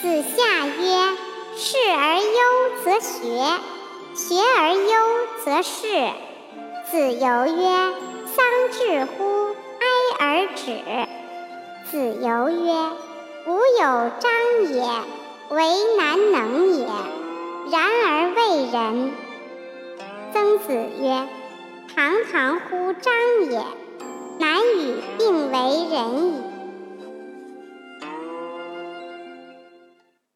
子夏曰：“事而优则学，学而优则仕。”子游曰：“丧志乎哀而止。”子游曰：“吾有章也，为难能也，然而为人。”曾子曰：“堂堂乎章也，难与并为人也。”